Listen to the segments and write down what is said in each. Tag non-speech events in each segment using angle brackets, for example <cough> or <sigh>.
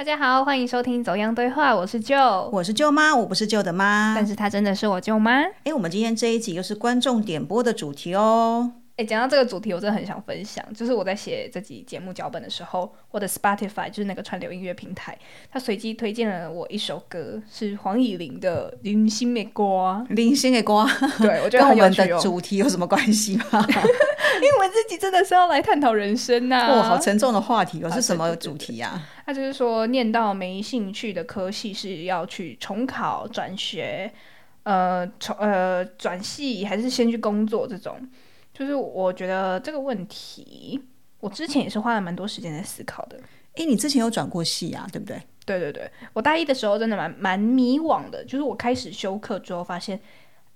大家好，欢迎收听《走样对话》，我是舅，我是舅妈，我不是舅的妈。但是她真的是我舅妈。哎，我们今天这一集又是观众点播的主题哦。哎，讲到这个主题，我真的很想分享。就是我在写这集节目脚本的时候，我的 Spotify 就是那个串流音乐平台，它随机推荐了我一首歌，是黄以玲的《零星的歌》。零星的歌，对我觉得跟我们的主题有什么关系吗？<laughs> 因为我自己真的是要来探讨人生呐。哇，好沉重的话题哦，是什么主题呀？他就是说，念到没兴趣的科系是要去重考、转学，呃，重呃转系，还是先去工作这种？就是我觉得这个问题，我之前也是花了蛮多时间在思考的。诶，你之前有转过系啊，对不对？对对对，我大一的时候真的蛮蛮迷惘的。就是我开始修课之后，发现，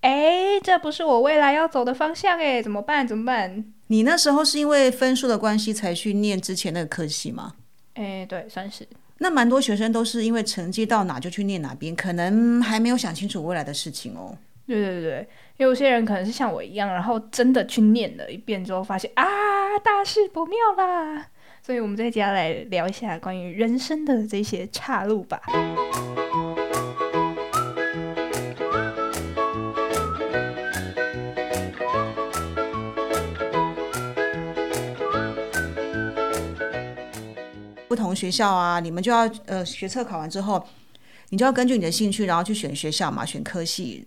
哎，这不是我未来要走的方向，哎，怎么办？怎么办？你那时候是因为分数的关系才去念之前那个科系吗？哎，对，算是。那蛮多学生都是因为成绩到哪就去念哪边，可能还没有想清楚未来的事情哦。对对对。有些人可能是像我一样，然后真的去念了一遍之后，发现啊，大事不妙啦。所以，我们再接下来聊一下关于人生的这些岔路吧。不同学校啊，你们就要呃，学测考完之后，你就要根据你的兴趣，然后去选学校嘛，选科系。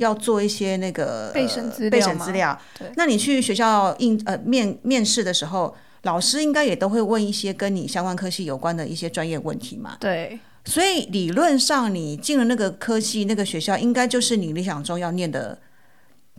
要做一些那个备审资料备审资料。对，那你去学校应呃面面试的时候，老师应该也都会问一些跟你相关科系有关的一些专业问题嘛？对。所以理论上，你进了那个科系，那个学校应该就是你理想中要念的。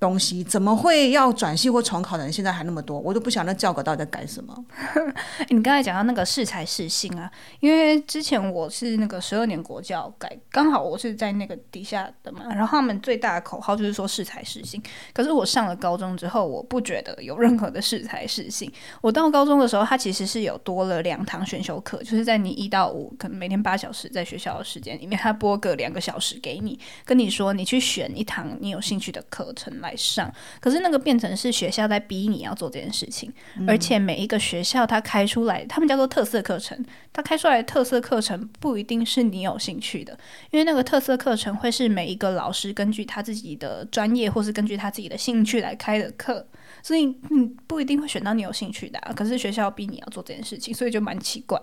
东西怎么会要转系或重考的人现在还那么多？我都不晓得那教稿到底在改什么。<laughs> 你刚才讲到那个适才适性啊，因为之前我是那个十二年国教改，刚好我是在那个底下的嘛，然后他们最大的口号就是说适才适性。可是我上了高中之后，我不觉得有任何的适才适性。我到高中的时候，它其实是有多了两堂选修课，就是在你一到五可能每天八小时在学校的时间里面，他播个两个小时给你，跟你说你去选一堂你有兴趣的课程来。上，可是那个变成是学校在逼你要做这件事情，而且每一个学校它开出来，他们叫做特色课程，它开出来的特色课程不一定是你有兴趣的，因为那个特色课程会是每一个老师根据他自己的专业或是根据他自己的兴趣来开的课，所以你不一定会选到你有兴趣的。可是学校逼你要做这件事情，所以就蛮奇怪。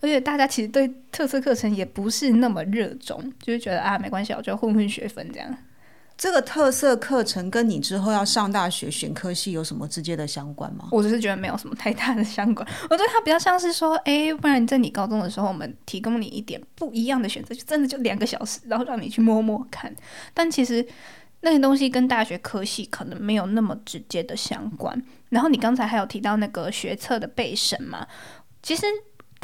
而且大家其实对特色课程也不是那么热衷，就是觉得啊没关系，我就混混学分这样。这个特色课程跟你之后要上大学选科系有什么直接的相关吗？我只是觉得没有什么太大的相关。我觉得它比较像是说，哎，不然在你高中的时候，我们提供你一点不一样的选择，就真的就两个小时，然后让你去摸摸看。但其实那些东西跟大学科系可能没有那么直接的相关。然后你刚才还有提到那个学测的备审嘛，其实。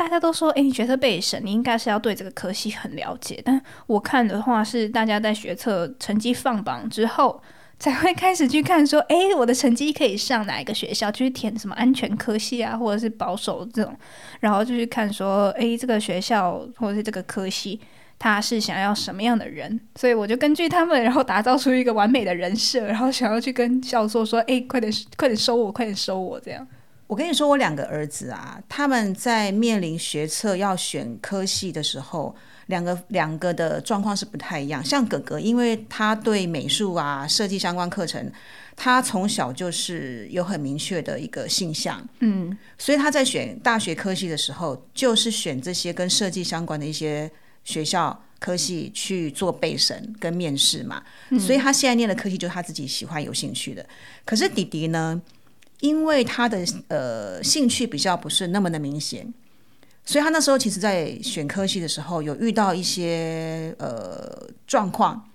大家都说，哎，你学测备审，你应该是要对这个科系很了解。但我看的话，是大家在学测成绩放榜之后，才会开始去看，说，哎，我的成绩可以上哪一个学校，去填什么安全科系啊，或者是保守这种，然后就去看说，哎，这个学校或者是这个科系，他是想要什么样的人，所以我就根据他们，然后打造出一个完美的人设，然后想要去跟教授说，哎，快点，快点收我，快点收我，这样。我跟你说，我两个儿子啊，他们在面临学测要选科系的时候，两个两个的状况是不太一样。像哥哥，因为他对美术啊、设计相关课程，他从小就是有很明确的一个性向，嗯，所以他在选大学科系的时候，就是选这些跟设计相关的一些学校科系去做备审跟面试嘛。所以他现在念的科系就是他自己喜欢、有兴趣的。可是弟弟呢？因为他的呃兴趣比较不是那么的明显，所以他那时候其实在选科系的时候有遇到一些呃状况。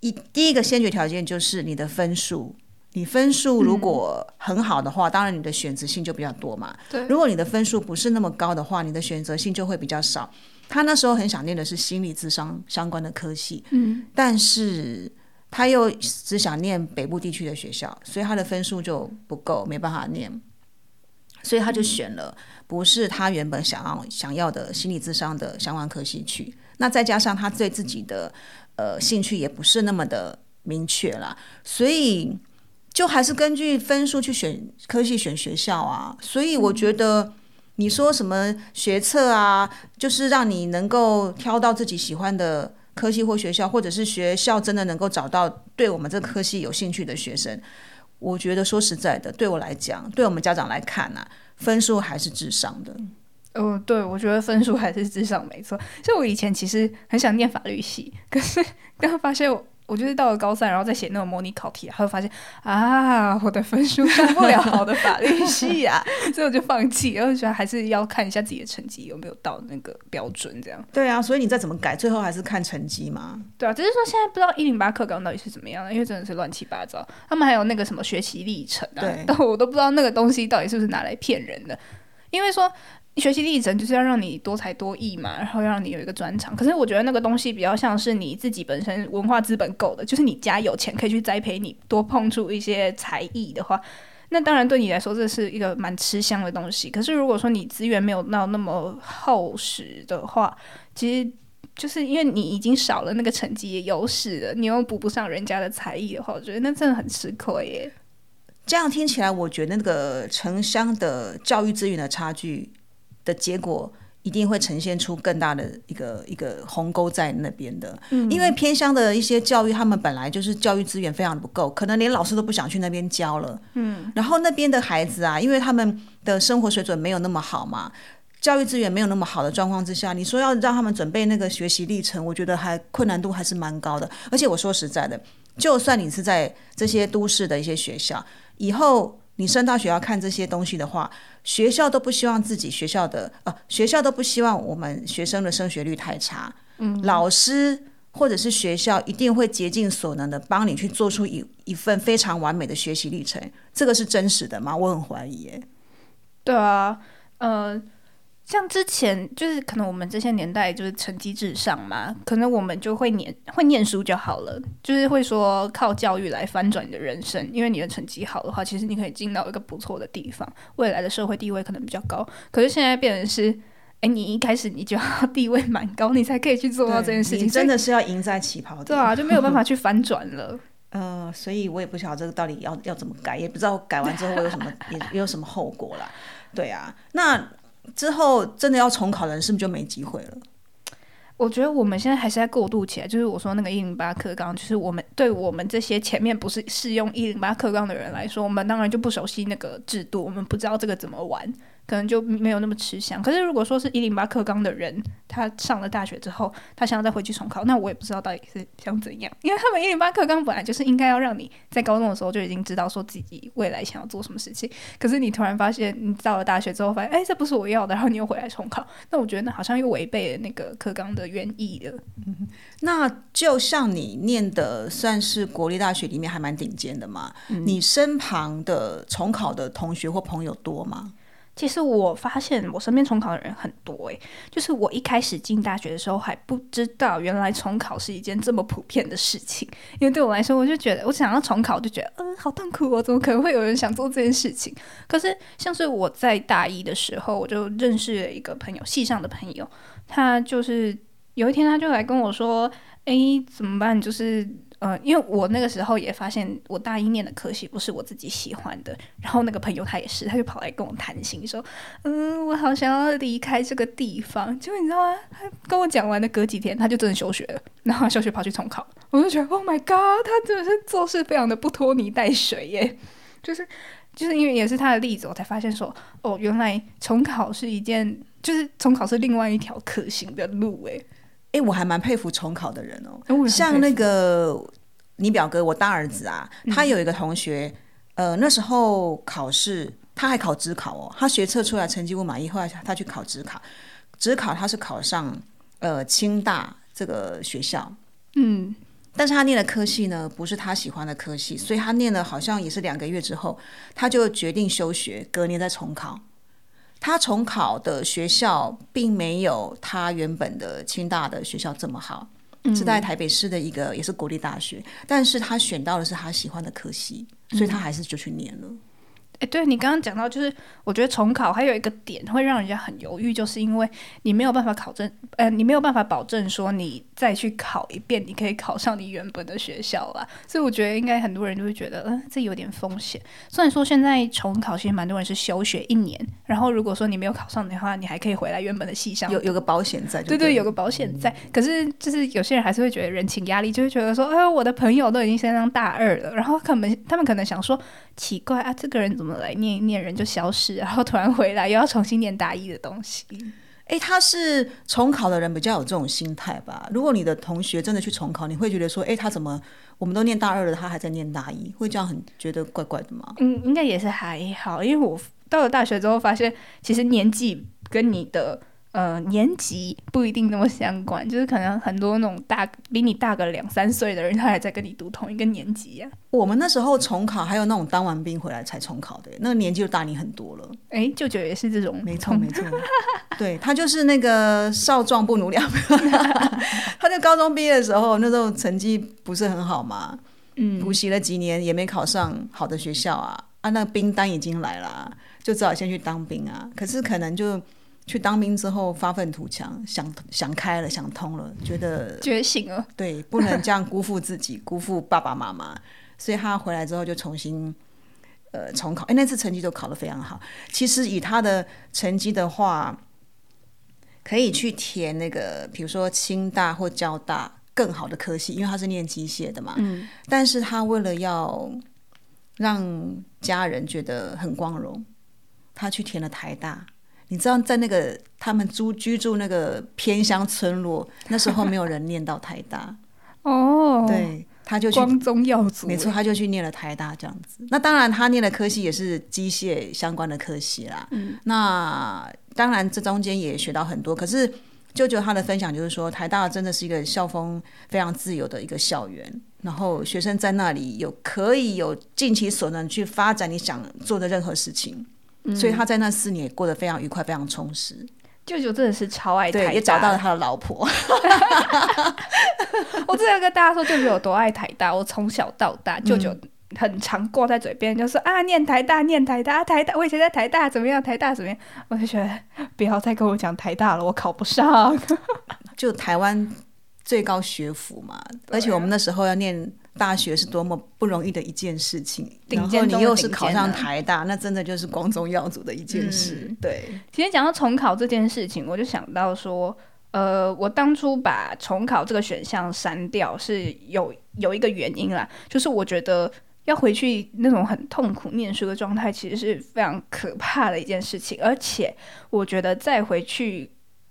一第一个先决条件就是你的分数，你分数如果很好的话，当然你的选择性就比较多嘛。对，如果你的分数不是那么高的话，你的选择性就会比较少。他那时候很想念的是心理智商相关的科系，嗯，但是。他又只想念北部地区的学校，所以他的分数就不够，没办法念，所以他就选了不是他原本想要想要的心理智商的相关科系去。那再加上他对自己的呃兴趣也不是那么的明确啦，所以就还是根据分数去选科系选学校啊。所以我觉得你说什么学测啊，就是让你能够挑到自己喜欢的科系或学校，或者是学校真的能够找到对我们这科系有兴趣的学生。我觉得说实在的，对我来讲，对我们家长来看呢、分数还是至上的。哦，对，我觉得分数还是至上没错。就我以前其实很想念法律系，可是 <laughs> 刚刚发现我，我就是到了高三，然后再写那种模拟考题，然后发现啊，我的分数上不了好的法律系啊，<laughs> 所以我就放弃，然后觉得还是要看一下自己的成绩有没有到那个标准，这样。对啊，所以你再怎么改，最后还是看成绩嘛。对啊，只是说现在不知道一零八课纲到底是怎么样的，因为真的是乱七八糟。他们还有那个什么学习历程啊，<laughs> 但我都不知道那个东西到底是不是拿来骗人的。因为说学习历程就是要让你多才多艺嘛，然后让你有一个专长。可是我觉得那个东西比较像是你自己本身文化资本够的，就是你家有钱可以去栽培你，多碰触一些才艺的话。那当然，对你来说这是一个蛮吃香的东西。可是如果说你资源没有到那么厚实的话，其实就是因为你已经少了那个成绩优势了，你又补不上人家的才艺的话，我觉得那真的很吃亏耶。这样听起来，我觉得那个城乡的教育资源的差距的结果，一定会呈现出更大的一个一个鸿沟在那边的。嗯，因为偏乡的一些教育，他们本来就是教育资源非常的不够，可能连老师都不想去那边教了。嗯，然后那边的孩子啊，因为他们的生活水准没有那么好嘛。教育资源没有那么好的状况之下，你说要让他们准备那个学习历程，我觉得还困难度还是蛮高的。而且我说实在的，就算你是在这些都市的一些学校，以后你升到学校看这些东西的话，学校都不希望自己学校的呃，学校都不希望我们学生的升学率太差。嗯，老师或者是学校一定会竭尽所能的帮你去做出一一份非常完美的学习历程。这个是真实的吗？我很怀疑耶。对啊，呃，像之前就是可能我们这些年代就是成绩至上嘛，可能我们就会念会念书就好了，就是会说靠教育来翻转你的人生，因为你的成绩好的话，其实你可以进到一个不错的地方，未来的社会地位可能比较高。可是现在变成是，哎，你一开始你就要 <laughs> 地位蛮高，你才可以去做到这件事情，你真的是要赢在起跑点。对啊，就没有办法去翻转了。<laughs> 呃，所以我也不晓得这个到底要要怎么改，也不知道改完之后会有什么也也有什么后果啦。对啊，那之后真的要重考的人是不是就没机会了？我觉得我们现在还是在过渡起来，就是我说那个一零八课纲，就是我们对我们这些前面不是适用一零八课纲的人来说，我们当然就不熟悉那个制度，我们不知道这个怎么玩，可能就没有那么吃香。可是如果说是一零八课纲的人，他上了大学之后，他想要再回去重考，那我也不知道到底是想怎样，因为他们一零八课纲本来就是应该要让你在高中的时候就已经知道说自己未来想要做什么事情，可是你突然发现你到了大学之后，发现哎这不是我要的，然后你又回来重考，<laughs> 那我觉得那好像又违背了那个课纲的原意了。那就像你念的算是国立大学里面还蛮顶尖的嘛，你身旁的重考的同学或朋友多吗？其实我发现我身边重考的人很多诶，就是我一开始进大学的时候还不知道，原来重考是一件这么普遍的事情。因为对我来说，我就觉得我想要重考，就觉得嗯、好痛苦哦，怎么可能会有人想做这件事情？可是像是我在大一的时候，我就认识了一个朋友，系上的朋友，他就是有一天他就来跟我说，诶，怎么办？就是。嗯，因为我那个时候也发现我大一念的科系不是我自己喜欢的，然后那个朋友他也是，他就跑来跟我谈心，说，嗯，我好想要离开这个地方。结果你知道吗？他跟我讲完的隔几天，他就真的休学了，然后休学跑去重考。我就觉得，Oh my god，他真的是做事非常的不拖泥带水耶，就是就是因为也是他的例子，我才发现说，哦，原来重考是一件，就是重考是另外一条可行的路诶。哎，我还蛮佩服重考的人哦，哦像那个你表哥，我大儿子啊，他有一个同学，呃，那时候考试他还考职考哦，他学测出来成绩不满意，后来他去考职考，职考他是考上呃清大这个学校，嗯，但是他念的科系呢不是他喜欢的科系，所以他念了好像也是两个月之后，他就决定休学，隔年再重考。他重考的学校并没有他原本的清大的学校这么好，是在台北市的一个也是国立大学，但是他选到的是他喜欢的科系，所以他还是就去念了。哎，对你刚刚讲到，就是我觉得重考还有一个点会让人家很犹豫，就是因为你没有办法考证，呃，你没有办法保证说你再去考一遍，你可以考上你原本的学校啦。所以我觉得应该很多人就会觉得，嗯，这有点风险。虽然说现在重考其实蛮多人是休学一年，然后如果说你没有考上的话，你还可以回来原本的系上，有有个保险在，对对，有个保险在。可是就是有些人还是会觉得人情压力，就会觉得说，哎，我的朋友都已经升上大二了，然后可能他们可能想说，奇怪啊，这个人怎么来念一念？人就消失，然后突然回来，又要重新念大一的东西。哎，他是重考的人比较有这种心态吧？如果你的同学真的去重考，你会觉得说，哎，他怎么我们都念大二了，他还在念大一，会这样很觉得怪怪的吗？嗯，应该也是还好，因为我到了大学之后，发现其实年纪跟你的。呃，年级不一定那么相关，就是可能很多那种大比你大个两三岁的人，他还在跟你读同一个年级呀。我们那时候重考，还有那种当完兵回来才重考的，那个年纪就大你很多了。哎，舅舅也是这种，没错没错，对他就是那个少壮不努力，<laughs> 他在高中毕业的时候，那时候成绩不是很好嘛，嗯，补习了几年也没考上好的学校啊，啊，那兵单已经来了，就只好先去当兵啊，可是可能就。去当兵之后发愤图强，想想开了，想通了，觉得觉醒了。对，不能这样辜负自己，辜负爸爸妈妈。所以他回来之后就重新呃重考。哎，那次成绩都考得非常好。其实以他的成绩的话，可以去填那个，比如说清大或交大更好的科系，因为他是念机械的嘛。嗯。但是他为了要让家人觉得很光荣，他去填了台大。你知道，在那个他们租居住那个偏乡村落，那时候没有人念到台大 <laughs> 哦。对，他就光宗耀祖，没错，他就去念了台大这样子。那当然，他念的科系也是机械相关的科系啦。嗯，那当然这中间也学到很多。可是舅舅他的分享就是说，台大真的是一个校风非常自由的一个校园，然后学生在那里有可以有尽其所能去发展你想做的任何事情。所以他在那四年也过得非常愉快，非常充实。舅舅真的是超爱台大，也找到了他的老婆。<laughs> 我之前跟大家说舅舅有多爱台大，我从小到大舅舅很常挂在嘴边，就说啊，念台大，念台大，台大，我以前在台大怎么样？台大怎么样？我就觉得不要再跟我讲台大了，我考不上。<laughs> 就台湾最高学府嘛，而且我们那时候要念。大学是多么不容易的一件事情，然后你又是考上台大，那真的就是光宗耀祖的一件事。对，今天讲到重考这件事情，我就想到说，呃，我当初把重考这个选项删掉是有有一个原因啦，就是我觉得要回去那种很痛苦念书的状态，其实是非常可怕的一件事情，而且我觉得再回去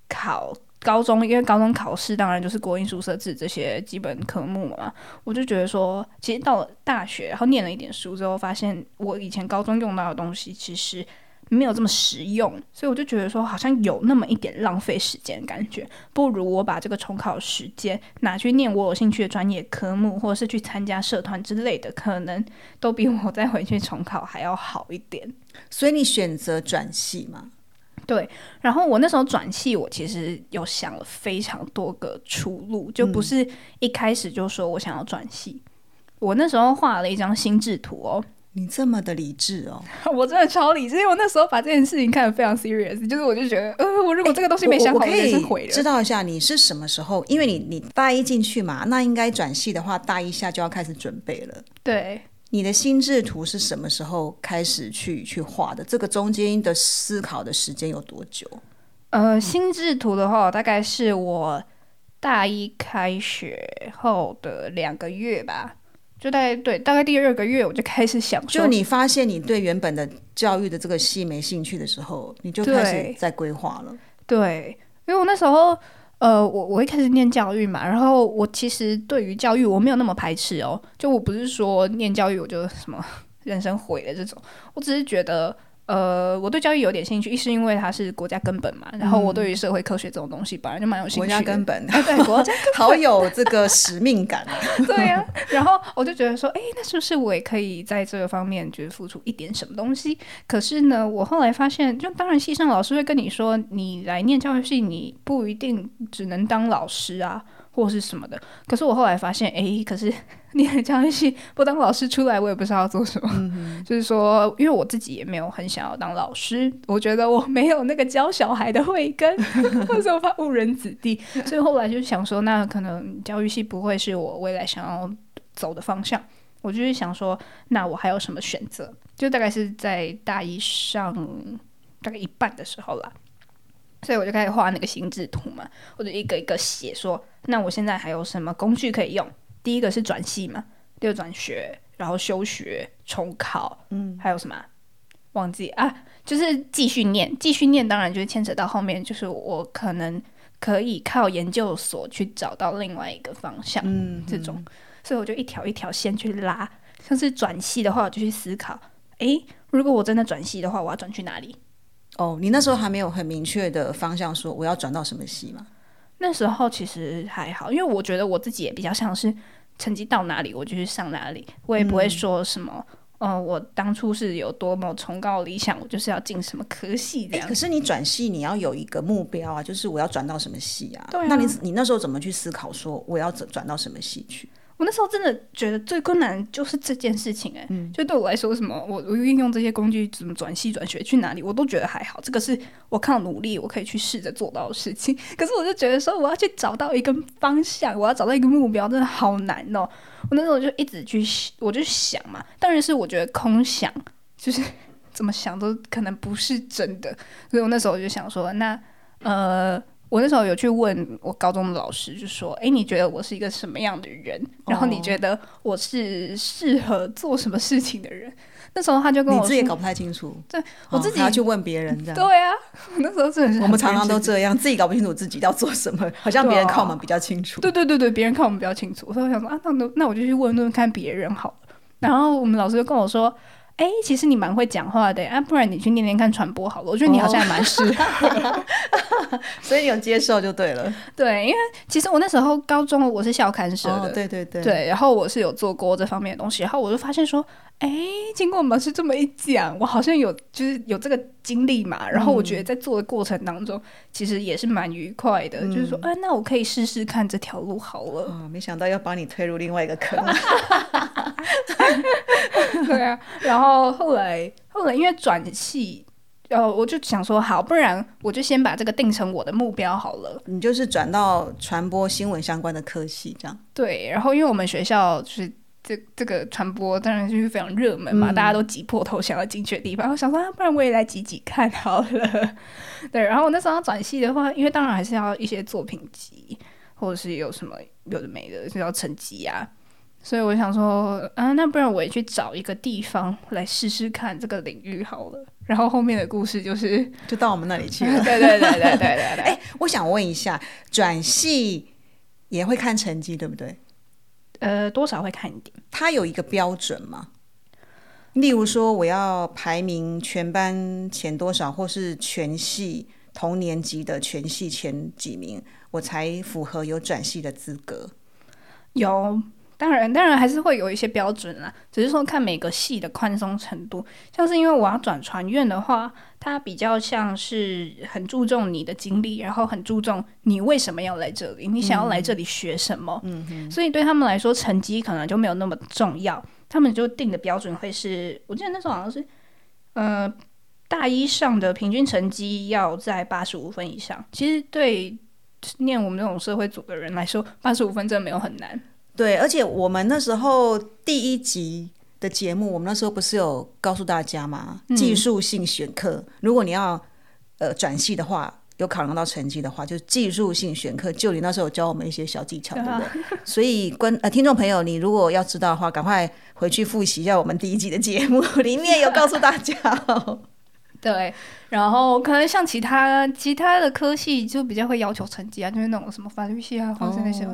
考。高中因为高中考试当然就是国英数设置这些基本科目嘛，我就觉得说，其实到了大学，然后念了一点书之后，发现我以前高中用到的东西其实没有这么实用，所以我就觉得说，好像有那么一点浪费时间感觉，不如我把这个重考时间拿去念我有兴趣的专业科目，或者是去参加社团之类的，可能都比我再回去重考还要好一点。所以你选择转系吗？对，然后我那时候转系，我其实有想了非常多个出路，就不是一开始就说我想要转系。我那时候画了一张心智图哦。你这么的理智哦，<laughs> 我真的超理智，因为我那时候把这件事情看得非常 serious，就是我就觉得，呃，我如果这个东西没想好，我可以毁了。知道一下你是什么时候？因为你你大一进去嘛，那应该转系的话，大一下就要开始准备了。对。你的心智图是什么时候开始去去画的？这个中间的思考的时间有多久？呃，心智图的话，大概是我大一开学后的两个月吧，就大概对，大概第二个月我就开始想，就你发现你对原本的教育的这个系没兴趣的时候，你就开始在规划了。对，因为我那时候。呃，我我一开始念教育嘛，然后我其实对于教育我没有那么排斥哦，就我不是说念教育我就什么 <laughs> 人生毁了这种，我只是觉得。呃，我对教育有点兴趣，一是因为它是国家根本嘛，然后我对于社会科学这种东西本来就蛮有兴趣。国家根本，<laughs> 对，国家好有这个使命感啊。<laughs> 对呀，然后我就觉得说，哎，那是不是我也可以在这个方面就是付出一点什么东西？可是呢，我后来发现，就当然系上老师会跟你说，你来念教育系，你不一定只能当老师啊。或是什么的。可是我后来发现，哎，可是念了教育系不当老师出来，我也不知道要做什么。就是说，因为我自己也没有很想要当老师，我觉得我没有那个教小孩的慧根，或 <laughs> 者我怕误人子弟，所以后来就想说，那可能教育系不会是我未来想要走的方向。我就是想说，那我还有什么选择？就大概是在大一上大概一半的时候啦。所以我就开始画那个心智图嘛，我就一个一个写，说那我现在还有什么工具可以用？第一个是转系嘛，第二转学，然后休学、重考，嗯，还有什么？忘记啊，就是继续念，继续念，当然就是牵扯到后面，就是我可能可以靠研究所去找到另外一个方向，嗯，这种，所以我就一条一条线去拉。像是转系的话，我就去思考，诶，如果我真的转系的话，我要转去哪里？哦，你那时候还没有很明确的方向，说我要转到什么系吗？那时候其实还好，因为我觉得我自己也比较像是成绩到哪里我就去上哪里，我也不会说什么，呃，我当初是有多么崇高理想，我就是要进什么科系这样。可是你转系你要有一个目标啊，就是我要转到什么系啊？对，那你你那时候怎么去思考说我要转转到什么系去？我那时候真的觉得最困难就是这件事情，哎，就对我来说，什么我我运用这些工具怎么转系转学去哪里，我都觉得还好。这个是我靠努力我可以去试着做到的事情。<laughs> 可是我就觉得说，我要去找到一个方向，我要找到一个目标，真的好难哦。我那时候就一直去，我就想嘛，当然是我觉得空想，就是怎么想都可能不是真的。所以我那时候就想说，那呃。我那时候有去问我高中的老师，就说：“哎，你觉得我是一个什么样的人？然后你觉得我是适合做什么事情的人？” <laughs> 那时候他就跟我你自己也搞不太清楚，对我自己要去问别人这样。对啊，<laughs> 那时候真的是我们常常都这样，自己搞不清楚自己要做什么，好像别人看我们比较清楚。对对对对，别人看我们比较清楚。所以我想说啊，那那我就去问问看别人好了。然后我们老师就跟我说。哎，其实你蛮会讲话的啊，不然你去念念看传播好了。我觉得你好像还蛮适合，<laughs> <laughs> 所以你有接受就对了。对，因为其实我那时候高中我是校刊社的，对对对，对，然后我是有做过这方面的东西，然后我就发现说，哎，经过我们老师这么一讲，我好像有就是有这个经历嘛，然后我觉得在做的过程当中，其实也是蛮愉快的，就是说，哎，那我可以试试看这条路好了。啊，没想到要把你推入另外一个坑。<laughs> <laughs> <laughs> 对啊，然后后来后来因为转系，呃，我就想说好，不然我就先把这个定成我的目标好了。你就是转到传播新闻相关的科系这样。对，然后因为我们学校就是这这个传播当然就是非常热门嘛，大家都挤破头想要进去的地方。我想说，不然我也来挤挤看好了。<laughs> 对，然后我那时候转系的话，因为当然还是要一些作品集，或者是有什么有的没的，就要成绩啊。所以我想说，啊，那不然我也去找一个地方来试试看这个领域好了。然后后面的故事就是，就到我们那里去了。对对对对对对对。<laughs> 哎，我想问一下，转系也会看成绩，对不对？呃，多少会看一点。它有一个标准吗？例如说，我要排名全班前多少，或是全系同年级的全系前几名，我才符合有转系的资格？有。当然，当然还是会有一些标准啦，只是说看每个系的宽松程度。像是因为我要转传院的话，它比较像是很注重你的经历，然后很注重你为什么要来这里，你想要来这里学什么。嗯所以对他们来说，成绩可能就没有那么重要。他们就定的标准会是，我记得那时候好像是，呃，大一上的平均成绩要在八十五分以上。其实对念我们这种社会组的人来说，八十五分真的没有很难。对，而且我们那时候第一集的节目，我们那时候不是有告诉大家吗？技术性选课，如果你要呃转系的话，有考量到成绩的话，就是技术性选课。就你那时候教我们一些小技巧，对不对？<laughs> 所以观呃听众朋友，你如果要知道的话，赶快回去复习一下我们第一集的节目，<laughs> 里面有告诉大家。对，然后可能像其他其他的科系就比较会要求成绩啊，就是那种什么法律系啊，或者那些。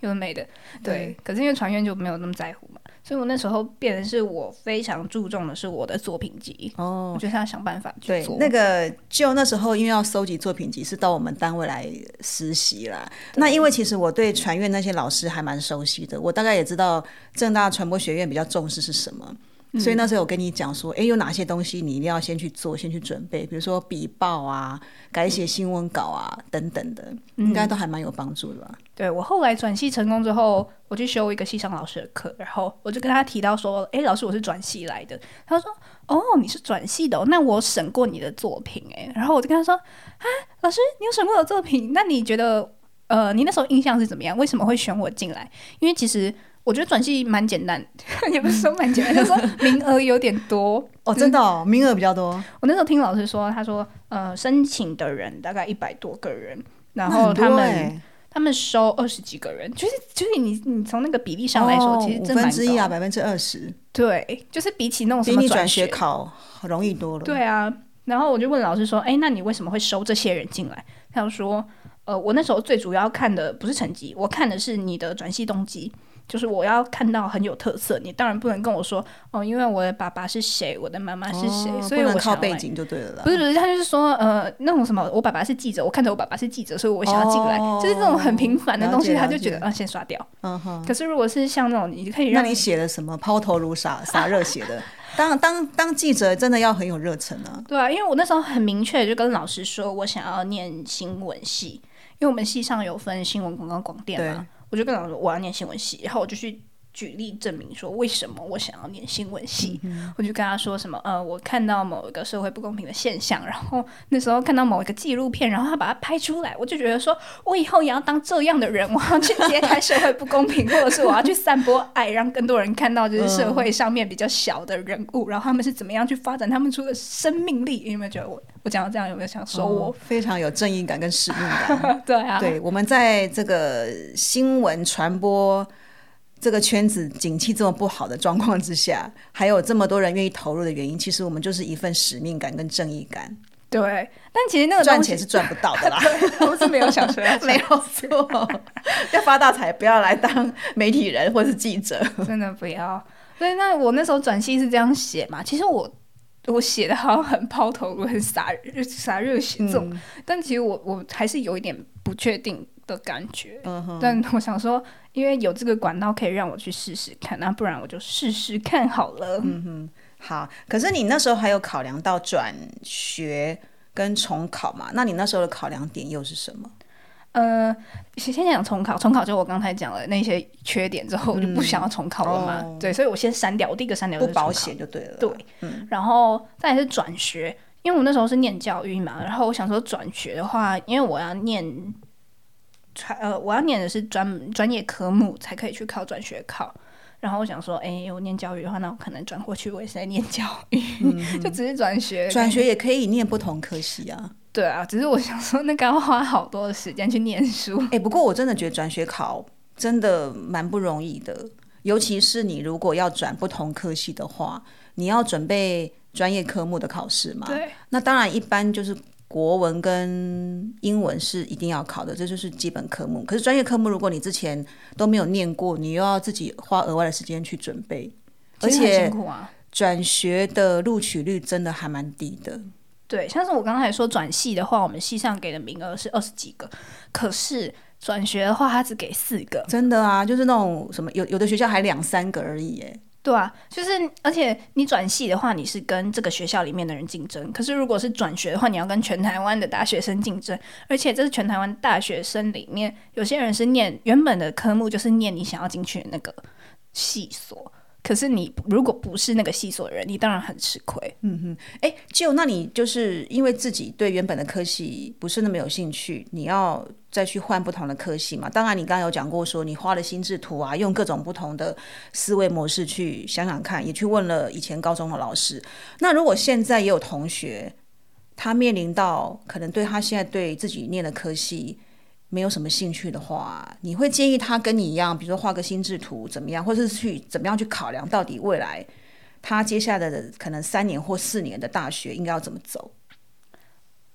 有的没的，对，可是因为传院就没有那么在乎嘛，所以我那时候变的是我非常注重的是我的作品集哦，我就是要想办法去做。那个就那时候因为要收集作品集，是到我们单位来实习啦。那因为其实我对传院那些老师还蛮熟悉的，我大概也知道正大传播学院比较重视是什么。所以那时候我跟你讲说，哎，有哪些东西你一定要先去做，先去准备，比如说笔报啊、改写新闻稿啊等等的，应该都还蛮有帮助的吧？对我后来转系成功之后，我去修一个系上老师的课，然后我就跟他提到说，哎，老师我是转系来的，他说，哦，你是转系的，那我审过你的作品，哎，然后我就跟他说，啊，老师你有审过我的作品，那你觉得，呃，你那时候印象是怎么样？为什么会选我进来？因为其实。我觉得转系蛮简单，<laughs> 也不是说蛮简单，<laughs> 就是说名额有点多哦，真的哦，名额比较多。我那时候听老师说，他说呃，申请的人大概一百多个人，然后他们他们收二十几个人，就是就是你你从那个比例上来说，其实五分之一啊，百分之二十。对，就是比起那种比你转学考容易多了。对啊，然后我就问老师说，哎，那你为什么会收这些人进来？他就说，呃，我那时候最主要看的不是成绩，我看的是你的转系动机。就是我要看到很有特色，你当然不能跟我说哦，因为我的爸爸是谁，我的妈妈是谁，所以我靠背景就对了。不是不是，他就是说呃，那种什么，我爸爸是记者，我看着我爸爸是记者，所以我想要进来，就是这种很平凡的东西，他就觉得啊，先刷掉。嗯哼。可是如果是像那种，你可以让你写的什么抛头颅洒洒热血的，当当当记者真的要很有热忱啊。对啊，因为我那时候很明确就跟老师说我想要念新闻系，因为我们系上有分新闻、广告、广电嘛，我就跟老师说我要念新闻系，然后我就去。举例证明说为什么我想要念新闻系，我就跟他说什么呃，我看到某一个社会不公平的现象，然后那时候看到某一个纪录片，然后他把它拍出来，我就觉得说我以后也要当这样的人，我要去揭开社会不公平，或者是我要去散播爱，让更多人看到就是社会上面比较小的人物，然后他们是怎么样去发展他们出的生命力。你有没有觉得我我讲到这样有没有想说我非常有正义感跟使命感？<laughs> 对啊，对，我们在这个新闻传播。这个圈子景气这么不好的状况之下，<laughs> 还有这么多人愿意投入的原因，其实我们就是一份使命感跟正义感。对，但其实那个赚钱是赚不到的啦，<laughs> 我是没有想说 <laughs> 没有错，要发大财不要来当媒体人或是记者，真的不要。所以那我那时候转系是这样写嘛，其实我我写的好像很抛头颅、很洒洒热血这种，但其实我我还是有一点不确定。的感觉，但我想说，因为有这个管道可以让我去试试看，那不然我就试试看好了。嗯哼，好。可是你那时候还有考量到转学跟重考嘛？那你那时候的考量点又是什么？呃，先先讲重考，重考就我刚才讲了那些缺点之后，我就不想要重考了嘛。对，所以我先删掉，我第一个删掉不保险就对了。对，然后再是转学，因为我那时候是念教育嘛，然后我想说转学的话，因为我要念。呃，我要念的是专专业科目，才可以去考转学考。然后我想说，哎，我念教育的话，那我可能转过去，我也是在念教育，就只是转学。转学也可以念不同科系啊。对啊，只是我想说，那要花好多的时间去念书。哎，不过我真的觉得转学考真的蛮不容易的，尤其是你如果要转不同科系的话，你要准备专业科目的考试嘛。对。那当然，一般就是。国文跟英文是一定要考的，这就是基本科目。可是专业科目，如果你之前都没有念过，你又要自己花额外的时间去准备，而且转学的录取率真的还蛮低的。对，像是我刚才说转系的话，我们系上给的名额是二十几个，可是转学的话，他只给四个。真的啊，就是那种什么有有的学校还两三个而已，哎。对啊，就是而且你转系的话，你是跟这个学校里面的人竞争；可是如果是转学的话，你要跟全台湾的大学生竞争，而且这是全台湾大学生里面，有些人是念原本的科目，就是念你想要进去的那个系所。可是你如果不是那个系所的人，你当然很吃亏。嗯哼，哎，就那你就是因为自己对原本的科系不是那么有兴趣，你要再去换不同的科系嘛？当然，你刚刚有讲过说你画了心智图啊，用各种不同的思维模式去想想看，也去问了以前高中的老师。那如果现在也有同学，他面临到可能对他现在对自己念的科系。没有什么兴趣的话，你会建议他跟你一样，比如说画个心智图怎么样，或者是去怎么样去考量到底未来他接下来的可能三年或四年的大学应该要怎么走？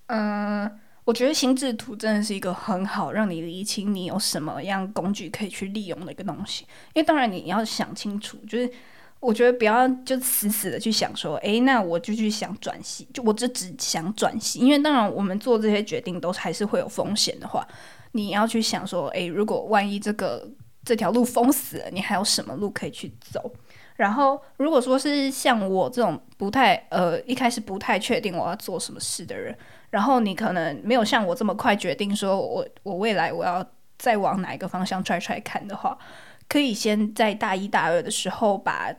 嗯，我觉得心智图真的是一个很好让你理清你有什么样工具可以去利用的一个东西。因为当然你要想清楚，就是我觉得不要就死死的去想说，哎，那我就去想转系，就我就只想转系。因为当然我们做这些决定都还是会有风险的话。你要去想说，诶，如果万一这个这条路封死了，你还有什么路可以去走？然后，如果说是像我这种不太呃一开始不太确定我要做什么事的人，然后你可能没有像我这么快决定说我我未来我要再往哪一个方向踹踹看的话，可以先在大一大二的时候把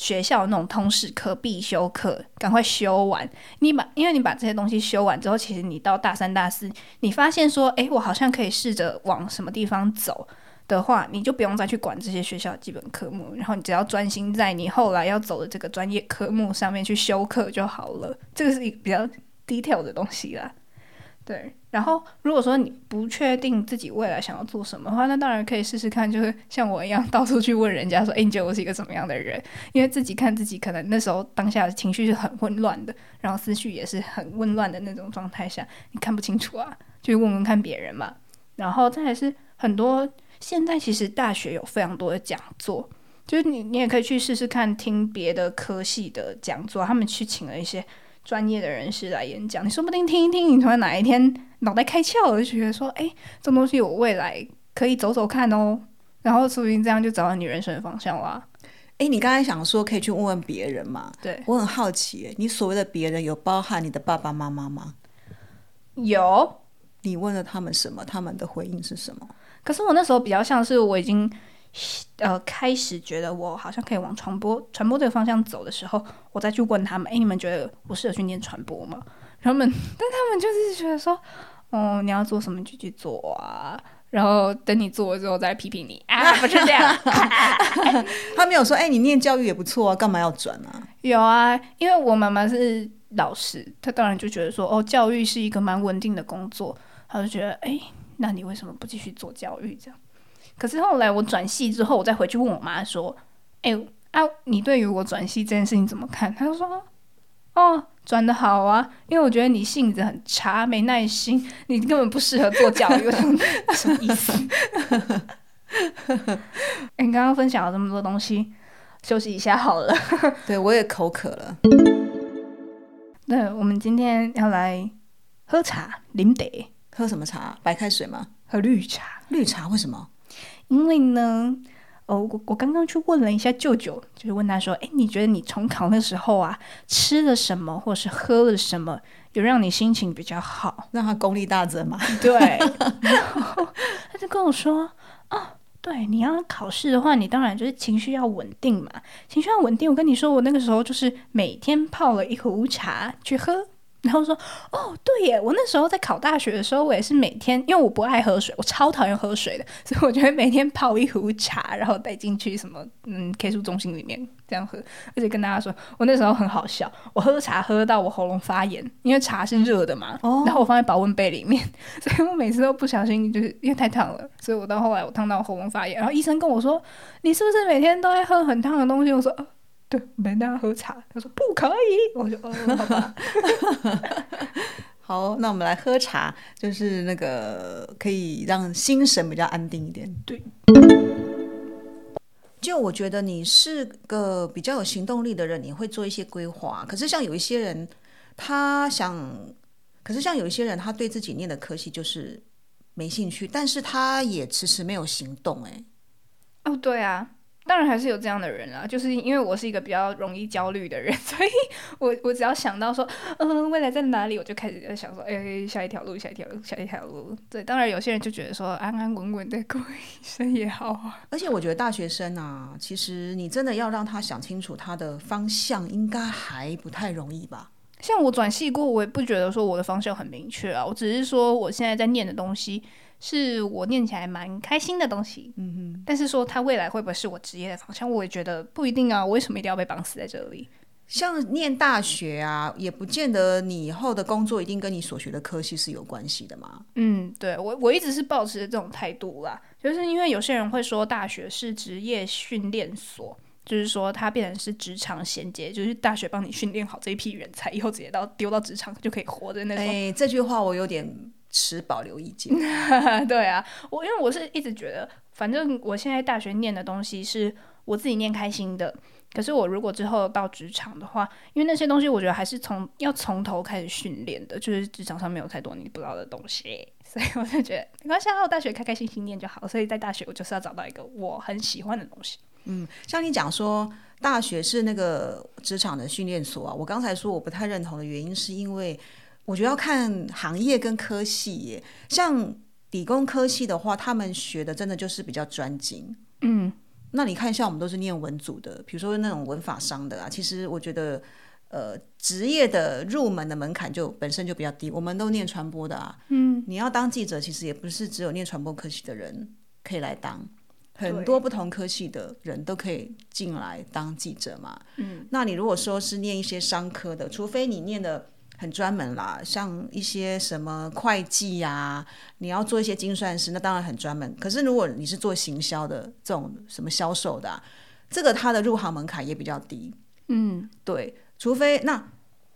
学校那种通识课必修课赶快修完。你把因为你把这些东西修完之后，其实你到大三大四，你发现说，诶，我好像可以试着往什么地方走。的话，你就不用再去管这些学校基本科目，然后你只要专心在你后来要走的这个专业科目上面去修课就好了。这个是一比较 detail 的东西啦。对，然后如果说你不确定自己未来想要做什么的话，那当然可以试试看，就是像我一样到处去问人家说：“哎，你觉得我是一个什么样的人？”因为自己看自己，可能那时候当下的情绪是很混乱的，然后思绪也是很混乱的那种状态下，你看不清楚啊，就问问看别人嘛。然后再是很多。现在其实大学有非常多的讲座，就是你你也可以去试试看听别的科系的讲座，他们去请了一些专业的人士来演讲，你说不定听一听，你突然哪一天脑袋开窍了，就觉得说，哎，这东西我未来可以走走看哦，然后说不定这样就找到你人生的方向啦。哎，你刚才想说可以去问问别人嘛？对我很好奇，你所谓的别人有包含你的爸爸妈妈吗？有。你问了他们什么？他们的回应是什么？可是我那时候比较像是我已经呃开始觉得我好像可以往传播传播这个方向走的时候，我再去问他们：哎，你们觉得我适合去念传播吗？他们，但他们就是觉得说：哦，你要做什么就去做啊，然后等你做了之后再批评你啊，不是这样。<laughs> 他没有说：哎，你念教育也不错啊，干嘛要转啊？有啊，因为我妈妈是老师，她当然就觉得说：哦，教育是一个蛮稳定的工作，她就觉得哎。那你为什么不继续做教育？这样，可是后来我转系之后，我再回去问我妈说：“哎啊，你对于我转系这件事情怎么看？”她就说：“哦，转的好啊，因为我觉得你性子很差，没耐心，你根本不适合做教育。”什么意思？<laughs> 哎，你刚刚分享了这么多东西，休息一下好了。<laughs> 对我也口渴了。那我们今天要来喝茶，林得。喝什么茶？白开水吗？喝绿茶。绿茶为什么？因为呢，哦，我我刚刚去问了一下舅舅，就是问他说：“哎，你觉得你重考那时候啊，吃了什么，或是喝了什么，有让你心情比较好，让他功力大增嘛？”对。<laughs> 然后他就跟我说：“哦，对，你要考试的话，你当然就是情绪要稳定嘛，情绪要稳定。我跟你说，我那个时候就是每天泡了一壶茶去喝。”然后说哦，对耶！我那时候在考大学的时候，我也是每天，因为我不爱喝水，我超讨厌喝水的，所以我就会每天泡一壶茶，然后带进去什么嗯 K 书中心里面这样喝。而且跟大家说，我那时候很好笑，我喝茶喝到我喉咙发炎，因为茶是热的嘛。哦。然后我放在保温杯里面，所以我每次都不小心，就是因为太烫了，所以我到后来我烫到喉咙发炎。然后医生跟我说：“你是不是每天都在喝很烫的东西？”我说。对，没那喝茶。他说不可以，我就哦，好吧。<laughs> 好，那我们来喝茶，就是那个可以让心神比较安定一点。对，就我觉得你是个比较有行动力的人，你会做一些规划。可是像有一些人，他想，可是像有一些人，他对自己念的科系就是没兴趣，但是他也迟迟没有行动。哎，哦，对啊。当然还是有这样的人啦，就是因为我是一个比较容易焦虑的人，<laughs> 所以我我只要想到说，嗯，未来在哪里，我就开始在想说，哎，下一条路，下一条路，下一条路。对，当然有些人就觉得说，安安稳稳的过一生也好啊。而且我觉得大学生啊，其实你真的要让他想清楚他的方向，应该还不太容易吧？像我转系过，我也不觉得说我的方向很明确啊，我只是说我现在在念的东西。是我念起来蛮开心的东西，嗯哼。但是说他未来会不会是我职业的方向，我也觉得不一定啊。我为什么一定要被绑死在这里？像念大学啊，也不见得你以后的工作一定跟你所学的科系是有关系的嘛。嗯，对我我一直是保持这种态度啦，就是因为有些人会说大学是职业训练所，就是说它变成是职场衔接，就是大学帮你训练好这一批人才，以后直接到丢到职场就可以活的那种。哎，这句话我有点。持保留意见。<laughs> 对啊，我因为我是一直觉得，反正我现在大学念的东西是我自己念开心的，可是我如果之后到职场的话，因为那些东西我觉得还是从要从头开始训练的，就是职场上没有太多你不知道的东西，<laughs> 所以我就觉得没关系，我大学开开心心念就好。所以在大学我就是要找到一个我很喜欢的东西。嗯，像你讲说大学是那个职场的训练所啊，我刚才说我不太认同的原因是因为我觉得要看行业跟科系耶，像理工科系的话，他们学的真的就是比较专精，嗯。那你看，像我们都是念文组的，比如说那种文法商的啊，其实我觉得，呃，职业的入门的门槛就本身就比较低。我们都念传播的啊，嗯，你要当记者，其实也不是只有念传播科系的人可以来当，很多不同科系的人都可以进来当记者嘛。嗯，那你如果说是念一些商科的，除非你念的。很专门啦，像一些什么会计呀，你要做一些精算师，那当然很专门。可是如果你是做行销的这种什么销售的，这个它的入行门槛也比较低。嗯，对，除非那。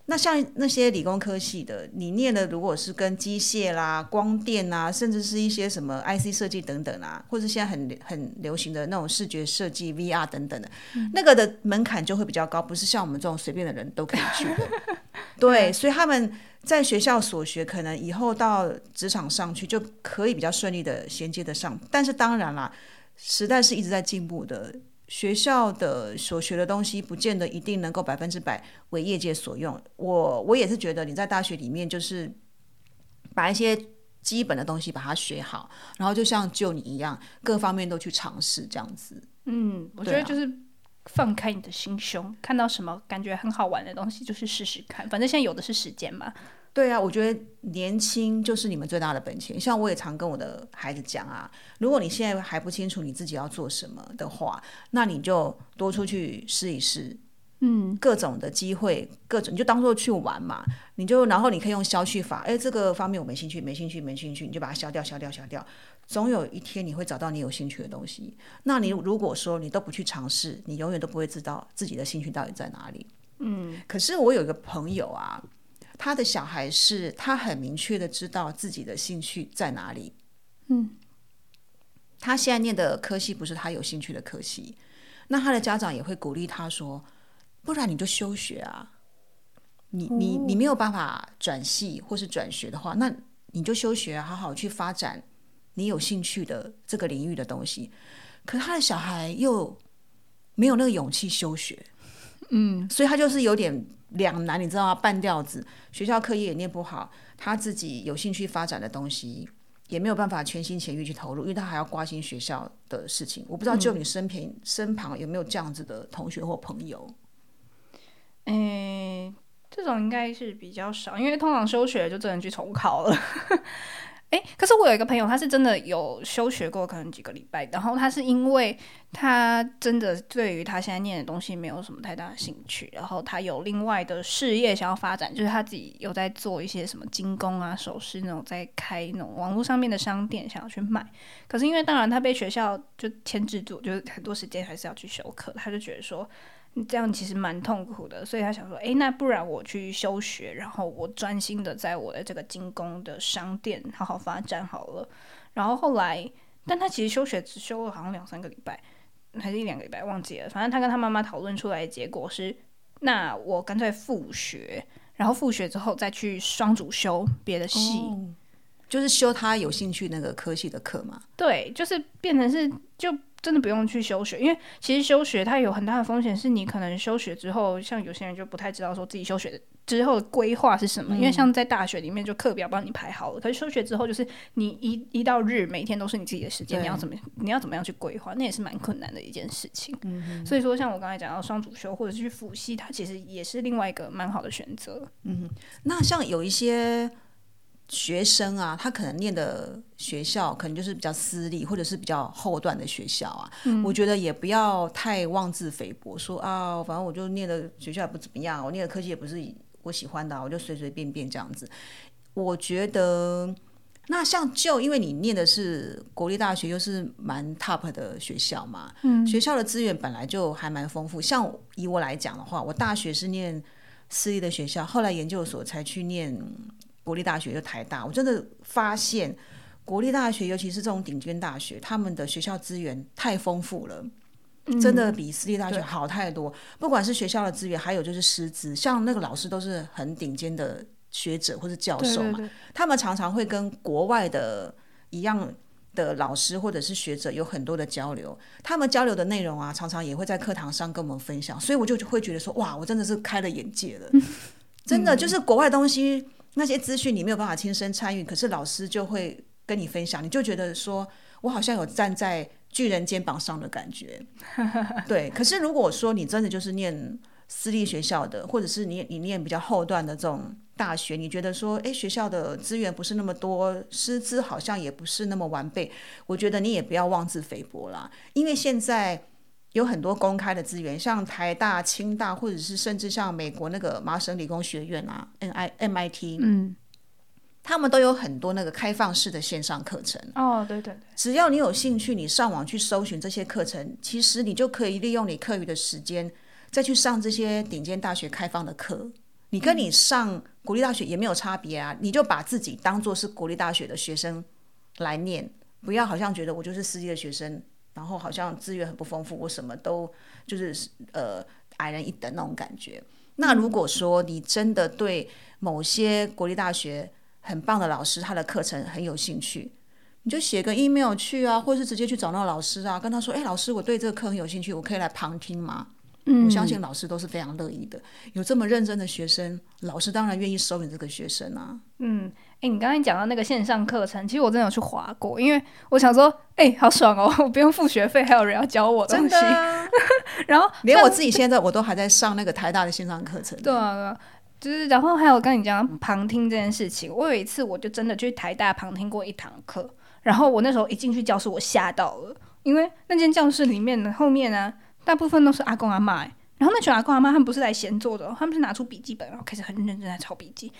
那像那些理工科系的，你念的如果是跟机械啦、光电啊，甚至是一些什么 IC 设计等等啊，或者现在很很流行的那种视觉设计 VR 等等的，那个的门槛就会比较高，不是像我们这种随便的人都可以去的。<laughs> 对，所以他们在学校所学，可能以后到职场上去就可以比较顺利的衔接得上。但是当然啦，时代是一直在进步的。学校的所学的东西，不见得一定能够百分之百为业界所用。我我也是觉得，你在大学里面就是把一些基本的东西把它学好，然后就像就你一样，各方面都去尝试这样子。嗯，我觉得就是放开你的心胸，看到什么感觉很好玩的东西，就是试试看。反正现在有的是时间嘛。对啊，我觉得年轻就是你们最大的本钱。像我也常跟我的孩子讲啊，如果你现在还不清楚你自己要做什么的话，那你就多出去试一试，嗯，各种的机会，各种你就当做去玩嘛。你就然后你可以用消去法，哎，这个方面我没兴趣，没兴趣，没兴趣，你就把它消掉，消掉，消掉。总有一天你会找到你有兴趣的东西。那你如果说你都不去尝试，你永远都不会知道自己的兴趣到底在哪里。嗯，可是我有一个朋友啊。他的小孩是他很明确的知道自己的兴趣在哪里。嗯，他现在念的科系不是他有兴趣的科系，那他的家长也会鼓励他说：“不然你就休学啊！你你你没有办法转系或是转学的话，那你就休学，好好去发展你有兴趣的这个领域的东西。”可他的小孩又没有那个勇气休学。嗯，所以他就是有点两难，你知道吗？半吊子，学校课业也念不好，他自己有兴趣发展的东西也没有办法全心全意去投入，因为他还要挂心学校的事情。我不知道，就你身边身旁有没有这样子的同学或朋友？嗯，这种应该是比较少，因为通常休学就只能去重考了。哎，可是我有一个朋友，他是真的有休学过，可能几个礼拜。然后他是因为他真的对于他现在念的东西没有什么太大的兴趣，然后他有另外的事业想要发展，就是他自己有在做一些什么精工啊、首饰那种，在开那种网络上面的商店，想要去卖。可是因为当然他被学校就牵制住，就是很多时间还是要去修课，他就觉得说。这样其实蛮痛苦的，所以他想说，诶，那不然我去休学，然后我专心的在我的这个精工的商店好好发展好了。然后后来，但他其实休学只休了好像两三个礼拜，还是一两个礼拜，忘记了。反正他跟他妈妈讨论出来的结果是，那我干脆复学，然后复学之后再去双主修别的系，就是修他有兴趣那个科系的课嘛。对，就是变成是就。真的不用去休学，因为其实休学它有很大的风险，是你可能休学之后，像有些人就不太知道说自己休学之后的规划是什么。因为像在大学里面，就课表帮你排好了，可是休学之后，就是你一一到日每天都是你自己的时间，你要怎么你要怎么样去规划，那也是蛮困难的一件事情。嗯所以说，像我刚才讲到双主修或者是去辅系，它其实也是另外一个蛮好的选择。嗯，那像有一些。学生啊，他可能念的学校可能就是比较私立或者是比较后段的学校啊。我觉得也不要太妄自菲薄，说啊，反正我就念的学校也不怎么样，我念的科技也不是我喜欢的，我就随随便便这样子。我觉得那像就因为你念的是国立大学，又是蛮 top 的学校嘛，嗯，学校的资源本来就还蛮丰富。像以我来讲的话，我大学是念私立的学校，后来研究所才去念。国立大学就台大，我真的发现国立大学，尤其是这种顶尖大学，他们的学校资源太丰富了。真的比私立大学好太多。不管是学校的资源，还有就是师资，像那个老师都是很顶尖的学者或是教授嘛，他们常常会跟国外的一样的老师或者是学者有很多的交流。他们交流的内容啊，常常也会在课堂上跟我们分享，所以我就会觉得说，哇，我真的是开了眼界了。<laughs> 真的就是国外东西那些资讯，你没有办法亲身参与，可是老师就会跟你分享，你就觉得说我好像有站在。巨人肩膀上的感觉，<laughs> 对。可是如果说你真的就是念私立学校的，或者是你你念比较后段的这种大学，你觉得说，哎，学校的资源不是那么多，师资好像也不是那么完备，我觉得你也不要妄自菲薄啦。因为现在有很多公开的资源，像台大、清大，或者是甚至像美国那个麻省理工学院啊，N I M I T，嗯。他们都有很多那个开放式的线上课程哦，对对对，只要你有兴趣，你上网去搜寻这些课程，其实你就可以利用你课余的时间再去上这些顶尖大学开放的课。你跟你上国立大学也没有差别啊，你就把自己当做是国立大学的学生来念，不要好像觉得我就是私立的学生，然后好像资源很不丰富，我什么都就是呃矮人一等那种感觉。那如果说你真的对某些国立大学，很棒的老师，他的课程很有兴趣，你就写个 email 去啊，或者是直接去找那个老师啊，跟他说：“哎，老师，我对这个课很有兴趣，我可以来旁听吗？”嗯，我相信老师都是非常乐意的。有这么认真的学生，老师当然愿意收你这个学生啊。嗯，哎，你刚才讲到那个线上课程，其实我真的有去划过，因为我想说，哎，好爽哦，我不用付学费，还有人要教我东西。<laughs> 然后连我自己现在我都还在上那个台大的线上课程。对啊。就是，然后还有跟你讲旁听这件事情。我有一次，我就真的去台大旁听过一堂课。然后我那时候一进去教室，我吓到了，因为那间教室里面的后面呢，大部分都是阿公阿妈。然后那群阿公阿妈他们不是来闲坐的，他们是拿出笔记本，然后开始很认真在抄笔记。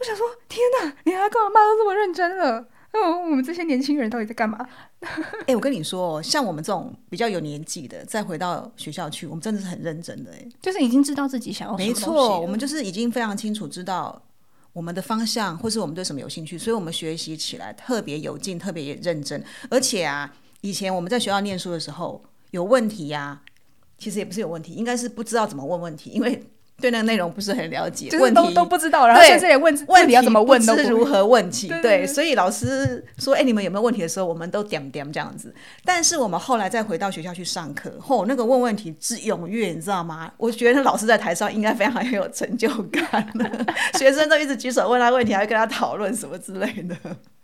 我想说，天哪，连阿公阿妈都这么认真了。哦，我们这些年轻人到底在干嘛？<laughs> 哎，我跟你说，像我们这种比较有年纪的，再回到学校去，我们真的是很认真的。哎，就是已经知道自己想要没错，我们就是已经非常清楚知道我们的方向，或是我们对什么有兴趣，所以我们学习起来特别有劲，特别认真。而且啊，以前我们在学校念书的时候，有问题呀，其实也不是有问题，应该是不知道怎么问问题，因为。对那个内容不是很了解，问题都不知道，然后甚至连问问题要怎么问都是如何问题。对，所以老师说：“哎，你们有没有问题的时候，我们都点点这样子。”但是我们后来再回到学校去上课后，那个问问题之踊跃，你知道吗？我觉得老师在台上应该非常有成就感 <laughs> 学生都一直举手问他问题，还跟他讨论什么之类的。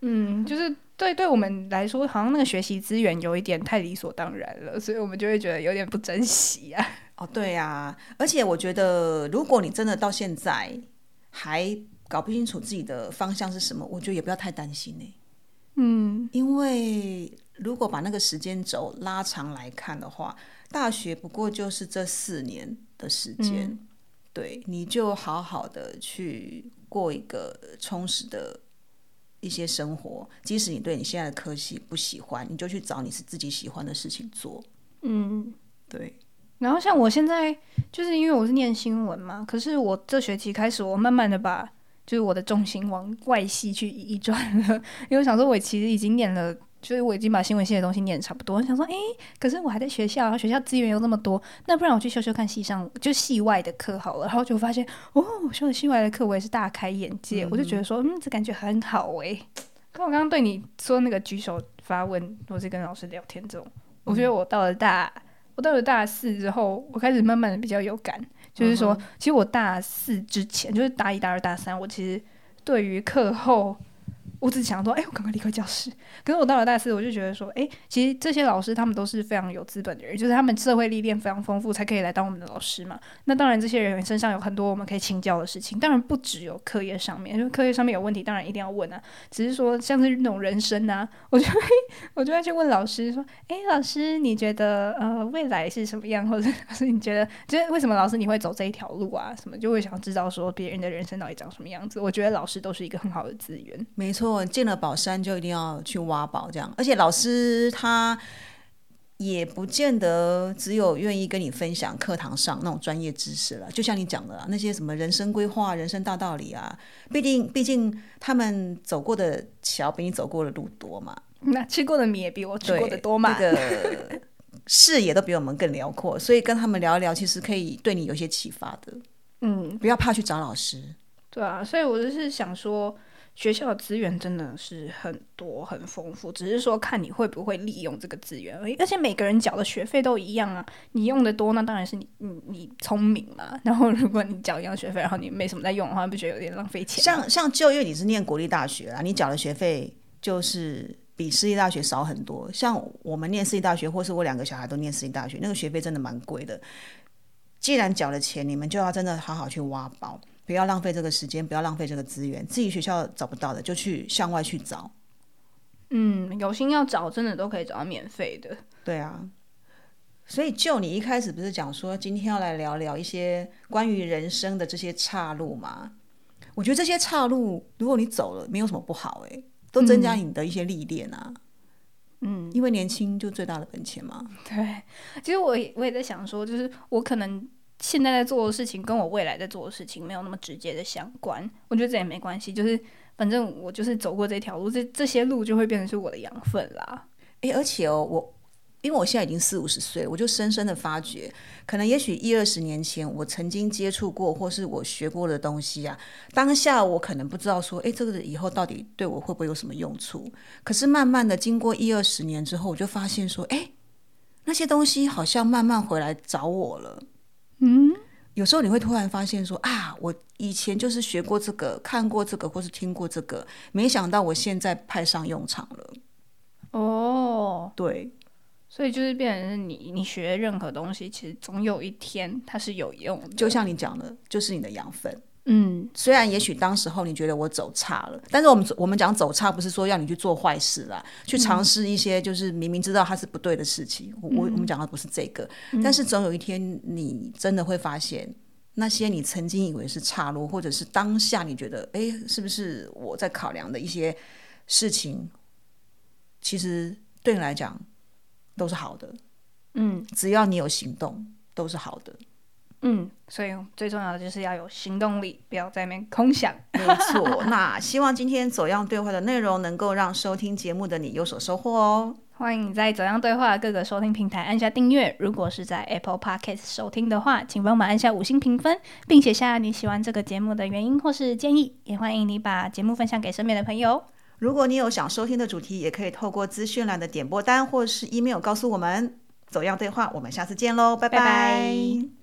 嗯，就是对对我们来说，好像那个学习资源有一点太理所当然了，所以我们就会觉得有点不珍惜啊。哦，对呀，而且我觉得，如果你真的到现在还搞不清楚自己的方向是什么，我觉得也不要太担心呢。嗯，因为如果把那个时间轴拉长来看的话，大学不过就是这四年的时间，对，你就好好的去过一个充实的一些生活。即使你对你现在的科系不喜欢，你就去找你是自己喜欢的事情做。嗯，对。然后像我现在就是因为我是念新闻嘛，可是我这学期开始，我慢慢的把就是我的重心往外系去移转了，<laughs> 因为我想说，我其实已经念了，就是我已经把新闻系的东西念的差不多。我想说，哎，可是我还在学校，学校资源又那么多，那不然我去修修看系上就系外的课好了。然后就发现，哦，修了系外的课，我也是大开眼界。我就觉得说，嗯，这感觉很好诶。跟我刚刚对你说那个举手发问，或是跟老师聊天这种，我觉得我到了大。我到了大四之后，我开始慢慢的比较有感，就是说，其实我大四之前，就是大一、大二、大三，我其实对于课后。我只想说，哎，我赶快离开教室。<laughs> 可是我到了大四，我就觉得说，哎，其实这些老师他们都是非常有资本的人，就是他们社会历练非常丰富，才可以来当我们的老师嘛。那当然，这些人员身上有很多我们可以请教的事情。当然，不只有课业上面，就课业上面有问题，当然一定要问啊。只是说，像是那种人生啊，<laughs> 我就会我就会去问老师说，哎，老师，你觉得呃未来是什么样？或者是你觉得，就是为什么老师你会走这一条路啊？什么就会想知道说别人的人生到底长什么样子？我觉得老师都是一个很好的资源。没错。进了宝山就一定要去挖宝，这样。而且老师他也不见得只有愿意跟你分享课堂上那种专业知识了。就像你讲的那些什么人生规划、人生大道理啊，毕竟毕竟他们走过的桥比你走过的路多嘛，那吃过的米也比我吃过的多嘛。这个视野都比我们更辽阔，所以跟他们聊一聊，其实可以对你有些启发的。嗯，不要怕去找老师。对啊，所以我就是想说。学校的资源真的是很多很丰富，只是说看你会不会利用这个资源而已。而且每个人缴的学费都一样啊，你用的多，那当然是你你你聪明嘛。然后如果你缴一样学费，然后你没什么在用的话，不觉得有点浪费钱？像像就因为你是念国立大学啊，你缴的学费就是比私立大学少很多。像我们念私立大学，或是我两个小孩都念私立大学，那个学费真的蛮贵的。既然缴了钱，你们就要真的好好去挖宝。不要浪费这个时间，不要浪费这个资源。自己学校找不到的，就去向外去找。嗯，有心要找，真的都可以找到免费的。对啊，所以就你一开始不是讲说今天要来聊聊一些关于人生的这些岔路吗？我觉得这些岔路，如果你走了，没有什么不好，诶，都增加你的一些历练啊。嗯，因为年轻就最大的本钱嘛。对，其实我也我也在想说，就是我可能。现在在做的事情跟我未来在做的事情没有那么直接的相关，我觉得这也没关系，就是反正我就是走过这条路，这这些路就会变成是我的养分啦。诶，而且哦，我因为我现在已经四五十岁，我就深深的发觉，可能也许一二十年前我曾经接触过或是我学过的东西啊，当下我可能不知道说，诶，这个以后到底对我会不会有什么用处？可是慢慢的经过一二十年之后，我就发现说，诶，那些东西好像慢慢回来找我了。嗯，有时候你会突然发现说啊，我以前就是学过这个、看过这个，或是听过这个，没想到我现在派上用场了。哦，对，所以就是变成是你，你学任何东西，其实总有一天它是有用的。就像你讲的，就是你的养分。嗯，虽然也许当时候你觉得我走差了，但是我们我们讲走差，不是说要你去做坏事啦，去尝试一些就是明明知道它是不对的事情。我我们讲的不是这个，但是总有一天你真的会发现，那些你曾经以为是岔路，或者是当下你觉得哎，是不是我在考量的一些事情，其实对你来讲都是好的。嗯，只要你有行动，都是好的。嗯，所以最重要的就是要有行动力，不要在那边空想。没错，那希望今天走样对话的内容能够让收听节目的你有所收获哦。欢迎你在走样对话各个收听平台按下订阅。如果是在 Apple Podcast 收听的话，请帮忙按下五星评分，并写下你喜欢这个节目的原因或是建议。也欢迎你把节目分享给身边的朋友。如果你有想收听的主题，也可以透过资讯栏的点播单或是 email 告诉我们。走样对话，我们下次见喽，拜拜。